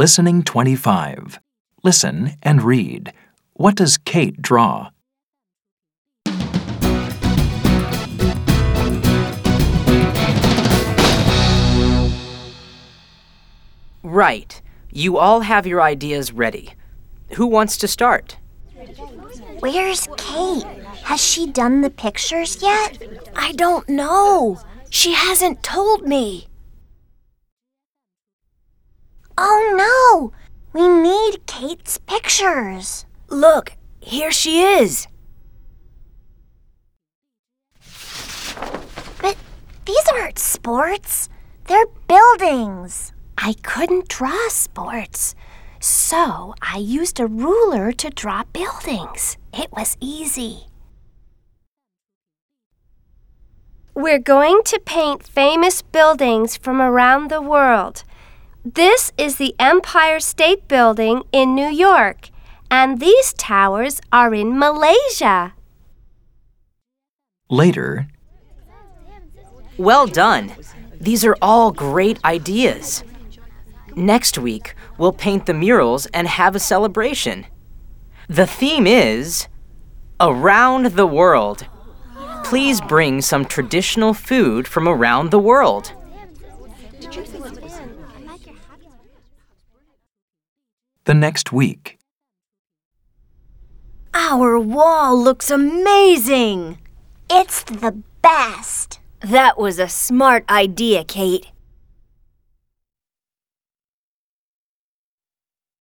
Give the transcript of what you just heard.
Listening 25. Listen and read. What does Kate draw? Right. You all have your ideas ready. Who wants to start? Where's Kate? Has she done the pictures yet? I don't know. She hasn't told me. Oh no! Kate's pictures. Look, here she is. But these aren't sports, they're buildings. I couldn't draw sports, so I used a ruler to draw buildings. It was easy. We're going to paint famous buildings from around the world. This is the Empire State Building in New York, and these towers are in Malaysia. Later, Well done. These are all great ideas. Next week, we'll paint the murals and have a celebration. The theme is Around the World. Please bring some traditional food from around the world. The next week. Our wall looks amazing. It's the best. That was a smart idea, Kate.